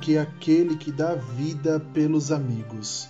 que aquele que dá vida pelos amigos.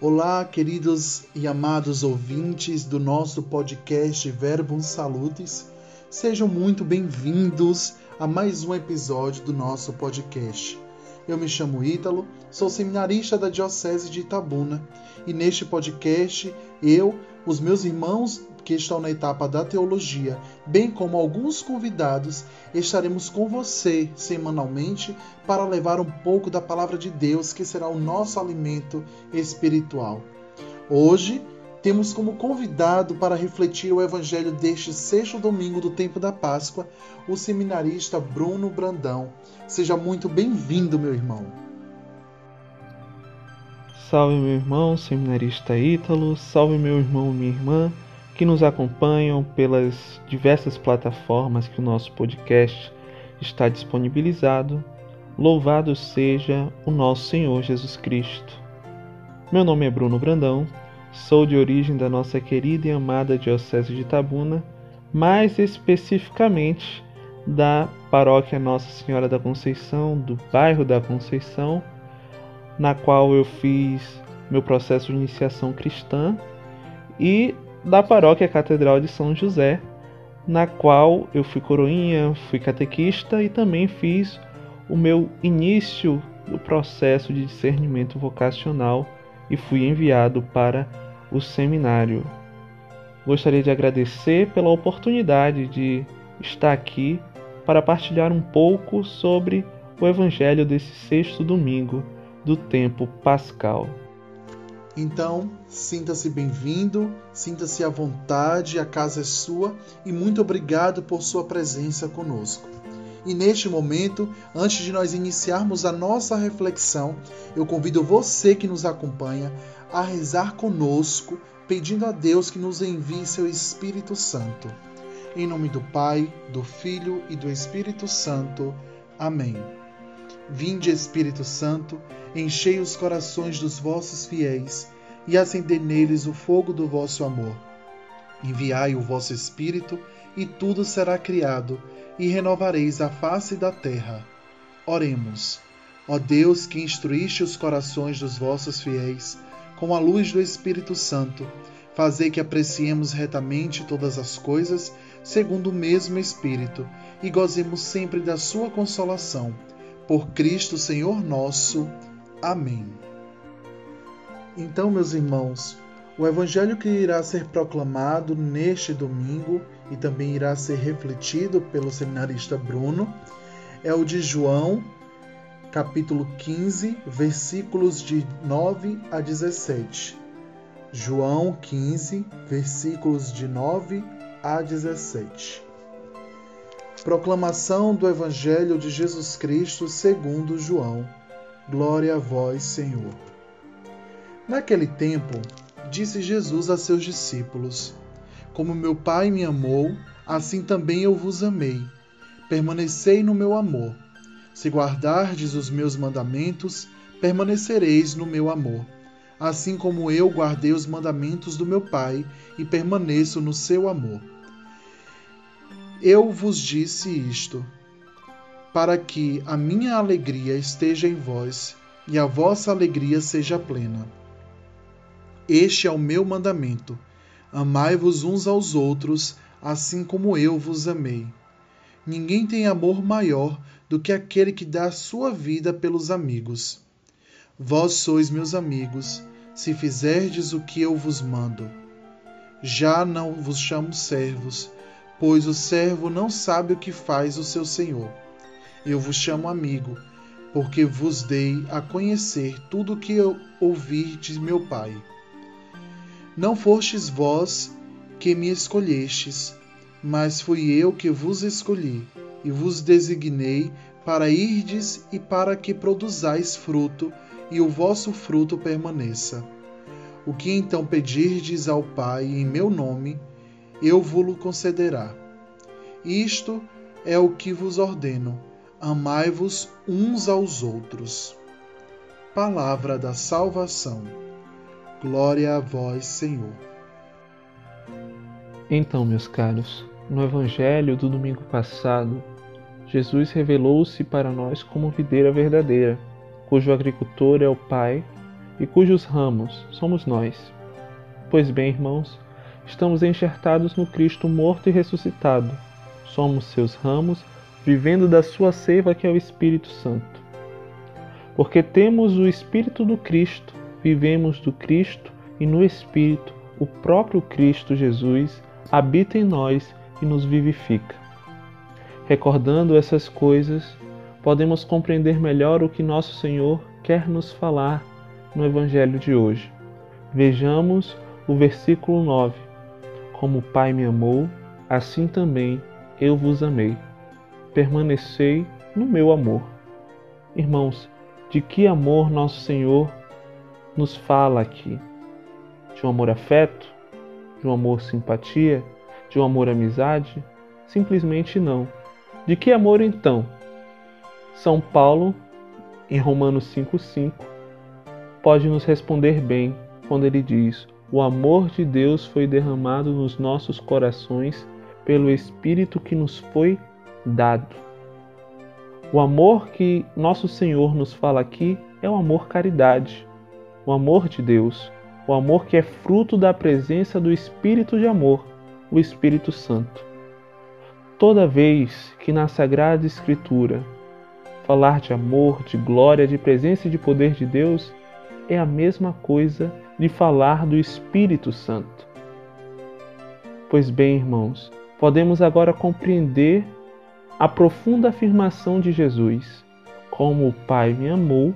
Olá, queridos e amados ouvintes do nosso podcast Verbum Salutis. Sejam muito bem-vindos a mais um episódio do nosso podcast. Eu me chamo Ítalo, sou seminarista da Diocese de Itabuna e neste podcast eu, os meus irmãos que estão na etapa da teologia, bem como alguns convidados, estaremos com você semanalmente para levar um pouco da palavra de Deus, que será o nosso alimento espiritual. Hoje, temos como convidado para refletir o evangelho deste sexto domingo do tempo da Páscoa o seminarista Bruno Brandão. Seja muito bem-vindo, meu irmão. Salve, meu irmão, seminarista Ítalo, salve, meu irmão, minha irmã que nos acompanham pelas diversas plataformas que o nosso podcast está disponibilizado. Louvado seja o nosso Senhor Jesus Cristo. Meu nome é Bruno Brandão, sou de origem da nossa querida e amada Diocese de Itabuna, mais especificamente da paróquia Nossa Senhora da Conceição, do bairro da Conceição, na qual eu fiz meu processo de iniciação cristã e da paróquia Catedral de São José, na qual eu fui coroinha, fui catequista e também fiz o meu início do processo de discernimento vocacional e fui enviado para o seminário. Gostaria de agradecer pela oportunidade de estar aqui para partilhar um pouco sobre o Evangelho desse sexto domingo do tempo pascal. Então, sinta-se bem-vindo, sinta-se à vontade, a casa é sua e muito obrigado por sua presença conosco. E neste momento, antes de nós iniciarmos a nossa reflexão, eu convido você que nos acompanha a rezar conosco, pedindo a Deus que nos envie seu Espírito Santo. Em nome do Pai, do Filho e do Espírito Santo. Amém. Vinde, Espírito Santo, enchei os corações dos vossos fiéis e acendei neles o fogo do vosso amor. Enviai o vosso Espírito, e tudo será criado, e renovareis a face da terra. Oremos. Ó Deus, que instruíste os corações dos vossos fiéis, com a luz do Espírito Santo, fazei que apreciemos retamente todas as coisas, segundo o mesmo Espírito, e gozemos sempre da sua consolação. Por Cristo Senhor nosso. Amém. Então, meus irmãos, o evangelho que irá ser proclamado neste domingo e também irá ser refletido pelo seminarista Bruno é o de João, capítulo 15, versículos de 9 a 17. João 15, versículos de 9 a 17. Proclamação do Evangelho de Jesus Cristo segundo João. Glória a vós, Senhor. Naquele tempo, disse Jesus a seus discípulos: Como meu Pai me amou, assim também eu vos amei. Permanecei no meu amor. Se guardardes os meus mandamentos, permanecereis no meu amor. Assim como eu guardei os mandamentos do meu Pai e permaneço no seu amor. Eu vos disse isto, para que a minha alegria esteja em vós e a vossa alegria seja plena. Este é o meu mandamento: amai-vos uns aos outros, assim como eu vos amei. Ninguém tem amor maior do que aquele que dá a sua vida pelos amigos. Vós sois meus amigos, se fizerdes o que eu vos mando. Já não vos chamo servos, pois o servo não sabe o que faz o seu senhor. Eu vos chamo amigo, porque vos dei a conhecer tudo o que eu ouvi de meu Pai. Não fostes vós que me escolhestes, mas fui eu que vos escolhi e vos designei para irdes e para que produzais fruto, e o vosso fruto permaneça. O que então pedirdes ao Pai em meu nome, eu vos concederá. Isto é o que vos ordeno: amai-vos uns aos outros. Palavra da salvação. Glória a vós, Senhor. Então, meus caros, no Evangelho do domingo passado, Jesus revelou-se para nós como videira verdadeira, cujo agricultor é o Pai e cujos ramos somos nós. Pois bem, irmãos, estamos enxertados no Cristo morto e ressuscitado. Somos seus ramos, vivendo da sua seiva que é o Espírito Santo. Porque temos o Espírito do Cristo, vivemos do Cristo e no Espírito, o próprio Cristo Jesus habita em nós e nos vivifica. Recordando essas coisas, podemos compreender melhor o que nosso Senhor quer nos falar no Evangelho de hoje. Vejamos o versículo 9: Como o Pai me amou, assim também eu vos amei. Permanecei no meu amor. Irmãos, de que amor nosso Senhor nos fala aqui? De um amor afeto? De um amor simpatia? De um amor amizade? Simplesmente não. De que amor então? São Paulo, em Romanos 5,5, pode nos responder bem quando ele diz: O amor de Deus foi derramado nos nossos corações pelo Espírito que nos foi dado. O amor que nosso Senhor nos fala aqui é o amor caridade, o amor de Deus, o amor que é fruto da presença do Espírito de amor, o Espírito Santo. Toda vez que na Sagrada Escritura falar de amor, de glória, de presença e de poder de Deus, é a mesma coisa de falar do Espírito Santo. Pois bem, irmãos, podemos agora compreender a profunda afirmação de Jesus: Como o Pai me amou,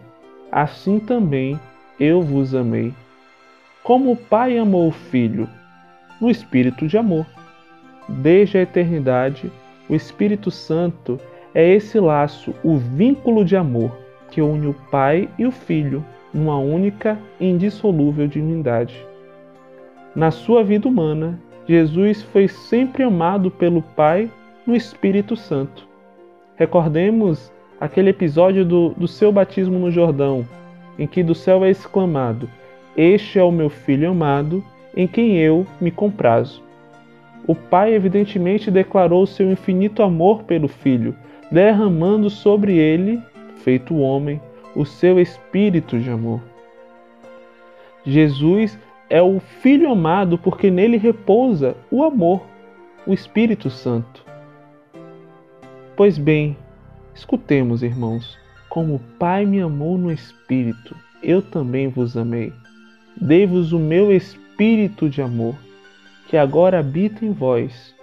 assim também eu vos amei. Como o Pai amou o Filho, no espírito de amor. Desde a eternidade, o Espírito Santo é esse laço, o vínculo de amor que une o Pai e o Filho numa única e indissolúvel divindade. Na sua vida humana, Jesus foi sempre amado pelo Pai no Espírito Santo. Recordemos aquele episódio do, do seu batismo no Jordão, em que do céu é exclamado: Este é o meu filho amado, em quem eu me comprazo. O Pai evidentemente declarou seu infinito amor pelo Filho, derramando sobre ele, feito homem, o seu espírito de amor. Jesus é o Filho amado porque nele repousa o amor, o Espírito Santo. Pois bem, escutemos, irmãos, como o Pai me amou no Espírito, eu também vos amei. Dei-vos o meu Espírito de amor, que agora habita em vós.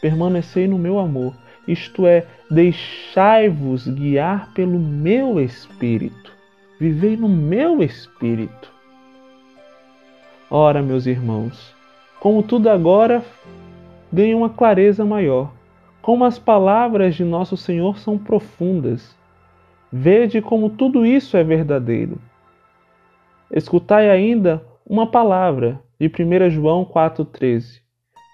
Permanecei no meu amor, isto é, deixai-vos guiar pelo meu Espírito. Vivei no meu Espírito. Ora, meus irmãos, como tudo agora ganha uma clareza maior, como as palavras de nosso Senhor são profundas. Vede como tudo isso é verdadeiro. Escutai ainda uma palavra de 1 João 4,13.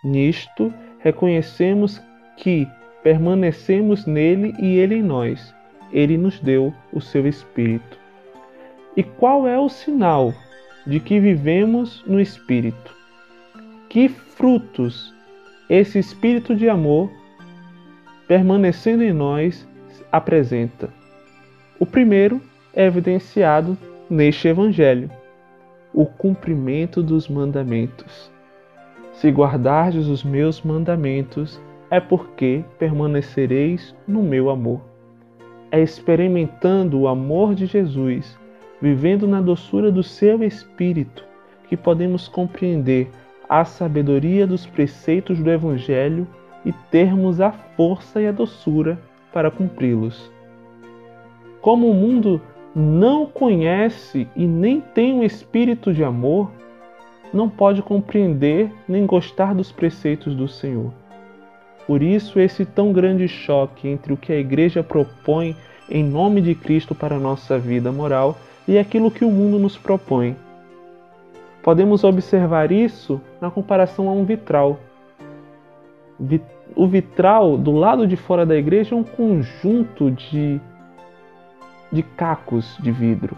Nisto reconhecemos que permanecemos nele e ele em nós. Ele nos deu o seu Espírito. E qual é o sinal de que vivemos no Espírito. Que frutos esse Espírito de amor, permanecendo em nós, apresenta? O primeiro é evidenciado neste Evangelho: o cumprimento dos mandamentos. Se guardardes os meus mandamentos, é porque permanecereis no meu amor. É experimentando o amor de Jesus vivendo na doçura do seu espírito, que podemos compreender a sabedoria dos preceitos do Evangelho e termos a força e a doçura para cumpri-los. Como o mundo não conhece e nem tem um espírito de amor, não pode compreender nem gostar dos preceitos do Senhor. Por isso, esse tão grande choque entre o que a Igreja propõe em nome de Cristo para a nossa vida moral e aquilo que o mundo nos propõe. Podemos observar isso na comparação a um vitral. O vitral do lado de fora da igreja é um conjunto de, de cacos de vidro,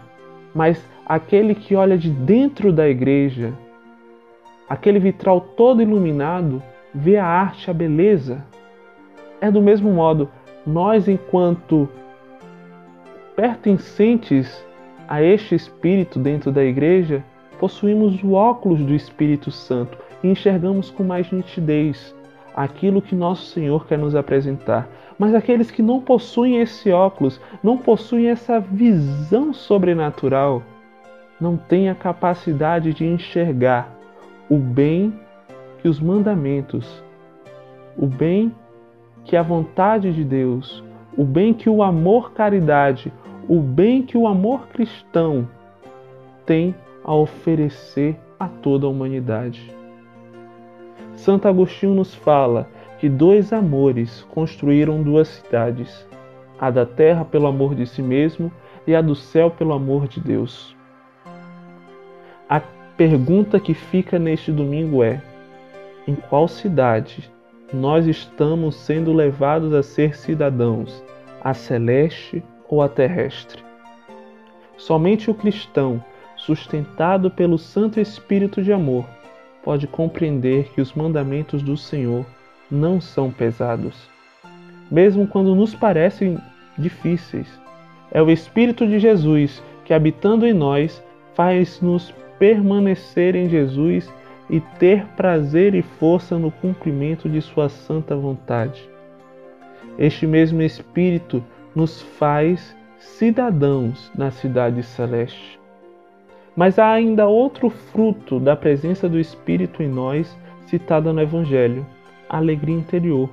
mas aquele que olha de dentro da igreja, aquele vitral todo iluminado, vê a arte, a beleza. É do mesmo modo, nós, enquanto pertencentes a este Espírito dentro da igreja, possuímos o óculos do Espírito Santo e enxergamos com mais nitidez aquilo que nosso Senhor quer nos apresentar. Mas aqueles que não possuem esse óculos, não possuem essa visão sobrenatural, não têm a capacidade de enxergar o bem que os mandamentos, o bem que a vontade de Deus, o bem que o amor caridade, o bem que o amor cristão tem a oferecer a toda a humanidade. Santo Agostinho nos fala que dois amores construíram duas cidades, a da terra pelo amor de si mesmo e a do céu pelo amor de Deus. A pergunta que fica neste domingo é: em qual cidade nós estamos sendo levados a ser cidadãos, a celeste ou a terrestre? Somente o cristão, sustentado pelo Santo Espírito de amor, pode compreender que os mandamentos do Senhor não são pesados, mesmo quando nos parecem difíceis. É o Espírito de Jesus que, habitando em nós, faz-nos permanecer em Jesus e ter prazer e força no cumprimento de Sua santa vontade. Este mesmo Espírito nos faz cidadãos na cidade celeste. Mas há ainda outro fruto da presença do Espírito em nós, citado no Evangelho: a alegria interior,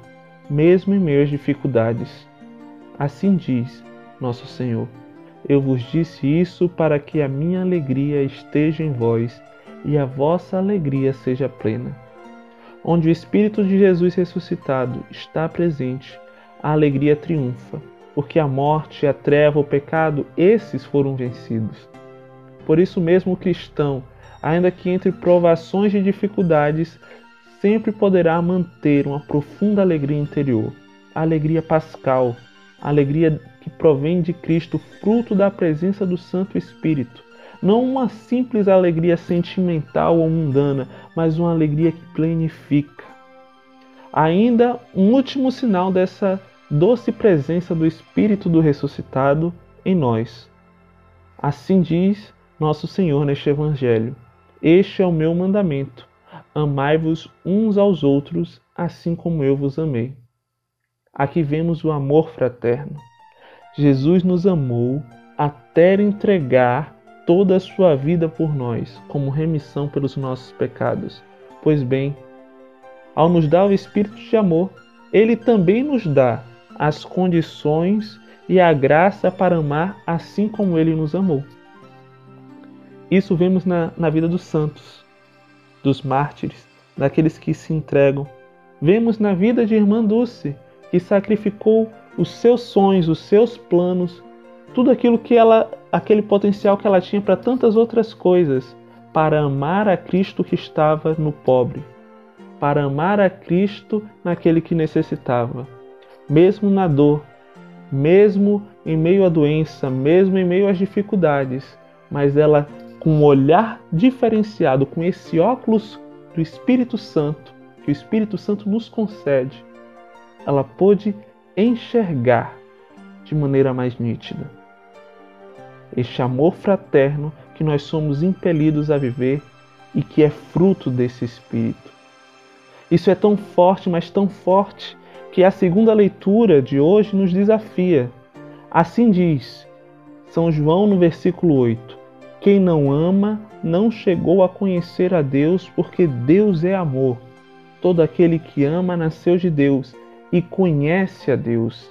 mesmo em meio às dificuldades. Assim diz nosso Senhor: Eu vos disse isso para que a minha alegria esteja em vós e a vossa alegria seja plena. Onde o Espírito de Jesus ressuscitado está presente, a alegria triunfa, porque a morte, a treva, o pecado, esses foram vencidos. Por isso mesmo o cristão, ainda que entre provações e dificuldades, sempre poderá manter uma profunda alegria interior, a alegria pascal, a alegria que provém de Cristo, fruto da presença do Santo Espírito. Não uma simples alegria sentimental ou mundana, mas uma alegria que plenifica. Ainda um último sinal dessa doce presença do Espírito do ressuscitado em nós. Assim diz nosso Senhor neste Evangelho. Este é o meu mandamento: amai-vos uns aos outros, assim como eu vos amei. Aqui vemos o amor fraterno. Jesus nos amou até entregar toda a sua vida por nós, como remissão pelos nossos pecados. Pois bem, ao nos dar o espírito de amor, ele também nos dá as condições e a graça para amar assim como ele nos amou. Isso vemos na, na vida dos santos, dos mártires, daqueles que se entregam. Vemos na vida de Irmã Dulce, que sacrificou os seus sonhos, os seus planos, tudo aquilo que ela, aquele potencial que ela tinha para tantas outras coisas, para amar a Cristo que estava no pobre, para amar a Cristo naquele que necessitava, mesmo na dor, mesmo em meio à doença, mesmo em meio às dificuldades, mas ela com um olhar diferenciado, com esse óculos do Espírito Santo, que o Espírito Santo nos concede, ela pôde enxergar de maneira mais nítida. Este amor fraterno que nós somos impelidos a viver e que é fruto desse Espírito. Isso é tão forte, mas tão forte, que a segunda leitura de hoje nos desafia. Assim diz São João no versículo 8: quem não ama não chegou a conhecer a Deus, porque Deus é amor. Todo aquele que ama nasceu de Deus e conhece a Deus.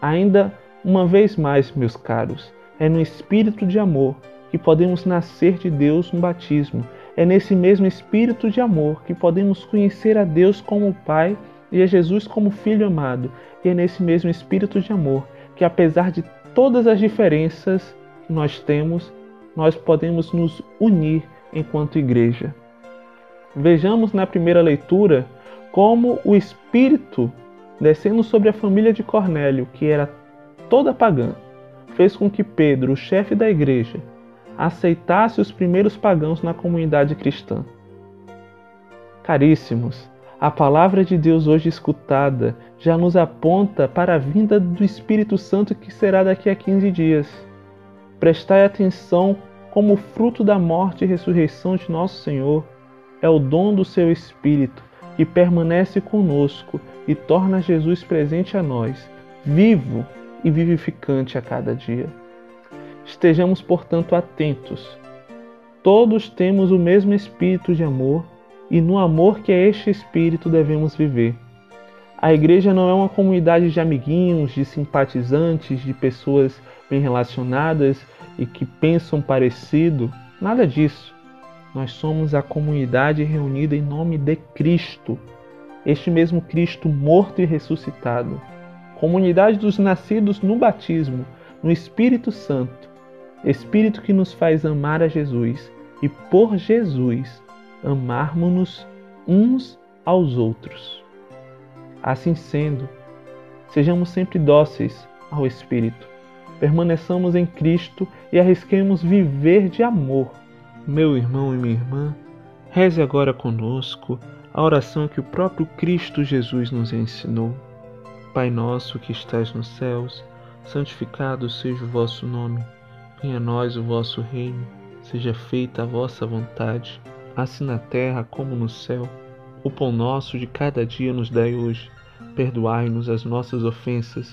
Ainda uma vez mais, meus caros, é no espírito de amor que podemos nascer de Deus no batismo. É nesse mesmo espírito de amor que podemos conhecer a Deus como Pai e a Jesus como Filho amado. E é nesse mesmo espírito de amor que, apesar de todas as diferenças que nós temos, nós podemos nos unir enquanto igreja. Vejamos na primeira leitura como o Espírito, descendo sobre a família de Cornélio, que era toda pagã, fez com que Pedro, o chefe da igreja, aceitasse os primeiros pagãos na comunidade cristã. Caríssimos, A palavra de Deus hoje escutada já nos aponta para a vinda do Espírito Santo que será daqui a 15 dias. Prestai atenção como fruto da morte e ressurreição de nosso Senhor é o dom do seu Espírito que permanece conosco e torna Jesus presente a nós, vivo e vivificante a cada dia. Estejamos, portanto, atentos. Todos temos o mesmo espírito de amor e no amor que é este espírito devemos viver. A igreja não é uma comunidade de amiguinhos, de simpatizantes, de pessoas bem relacionadas e que pensam parecido. Nada disso. Nós somos a comunidade reunida em nome de Cristo, este mesmo Cristo morto e ressuscitado. Comunidade dos nascidos no batismo, no Espírito Santo, Espírito que nos faz amar a Jesus e por Jesus amarmos-nos uns aos outros. Assim sendo, sejamos sempre dóceis ao Espírito, permaneçamos em Cristo e arrisquemos viver de amor. Meu irmão e minha irmã, reze agora conosco a oração que o próprio Cristo Jesus nos ensinou. Pai nosso que estais nos céus, santificado seja o vosso nome. Venha a nós o vosso reino. Seja feita a vossa vontade assim na terra como no céu. O pão nosso de cada dia nos dai hoje. Perdoai-nos as nossas ofensas,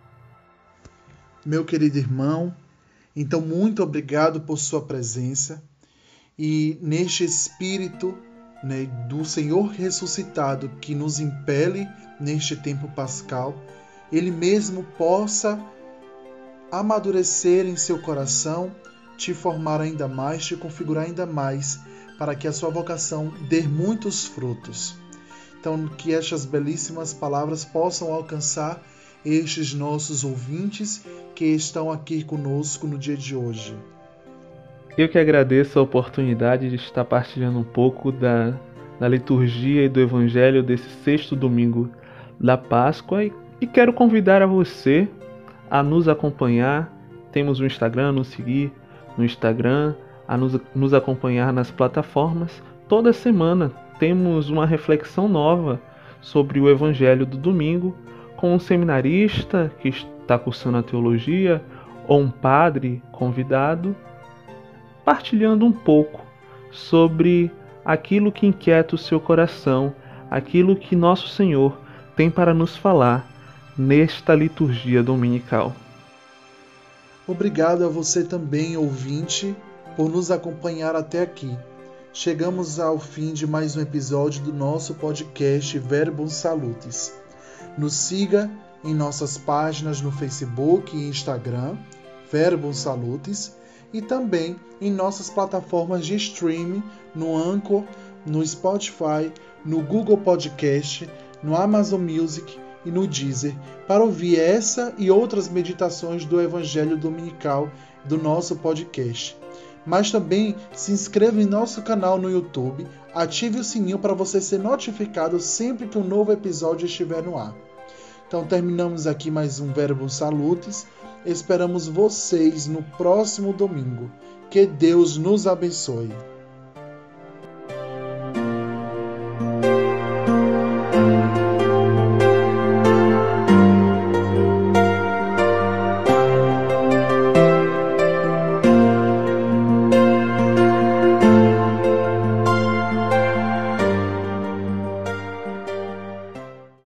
Meu querido irmão, então muito obrigado por sua presença e neste espírito né, do Senhor ressuscitado que nos impele neste tempo pascal, ele mesmo possa amadurecer em seu coração, te formar ainda mais, te configurar ainda mais para que a sua vocação dê muitos frutos. Então, que estas belíssimas palavras possam alcançar estes nossos ouvintes que estão aqui conosco no dia de hoje. Eu que agradeço a oportunidade de estar partilhando um pouco da, da liturgia e do evangelho desse sexto domingo da Páscoa e, e quero convidar a você a nos acompanhar. Temos o um Instagram, nos seguir no Instagram, a nos, nos acompanhar nas plataformas. Toda semana temos uma reflexão nova sobre o Evangelho do domingo com um seminarista que está cursando a teologia ou um padre convidado, partilhando um pouco sobre aquilo que inquieta o seu coração, aquilo que nosso Senhor tem para nos falar nesta liturgia dominical. Obrigado a você também, ouvinte por nos acompanhar até aqui. Chegamos ao fim de mais um episódio do nosso podcast Verbum Salutis. Nos siga em nossas páginas no Facebook e Instagram, Verbum Salutis, e também em nossas plataformas de streaming no Anchor, no Spotify, no Google Podcast, no Amazon Music e no Deezer para ouvir essa e outras meditações do Evangelho Dominical do nosso podcast mas também se inscreva em nosso canal no YouTube, ative o sininho para você ser notificado sempre que um novo episódio estiver no ar. Então terminamos aqui mais um Verbo Salutes. Esperamos vocês no próximo domingo. Que Deus nos abençoe.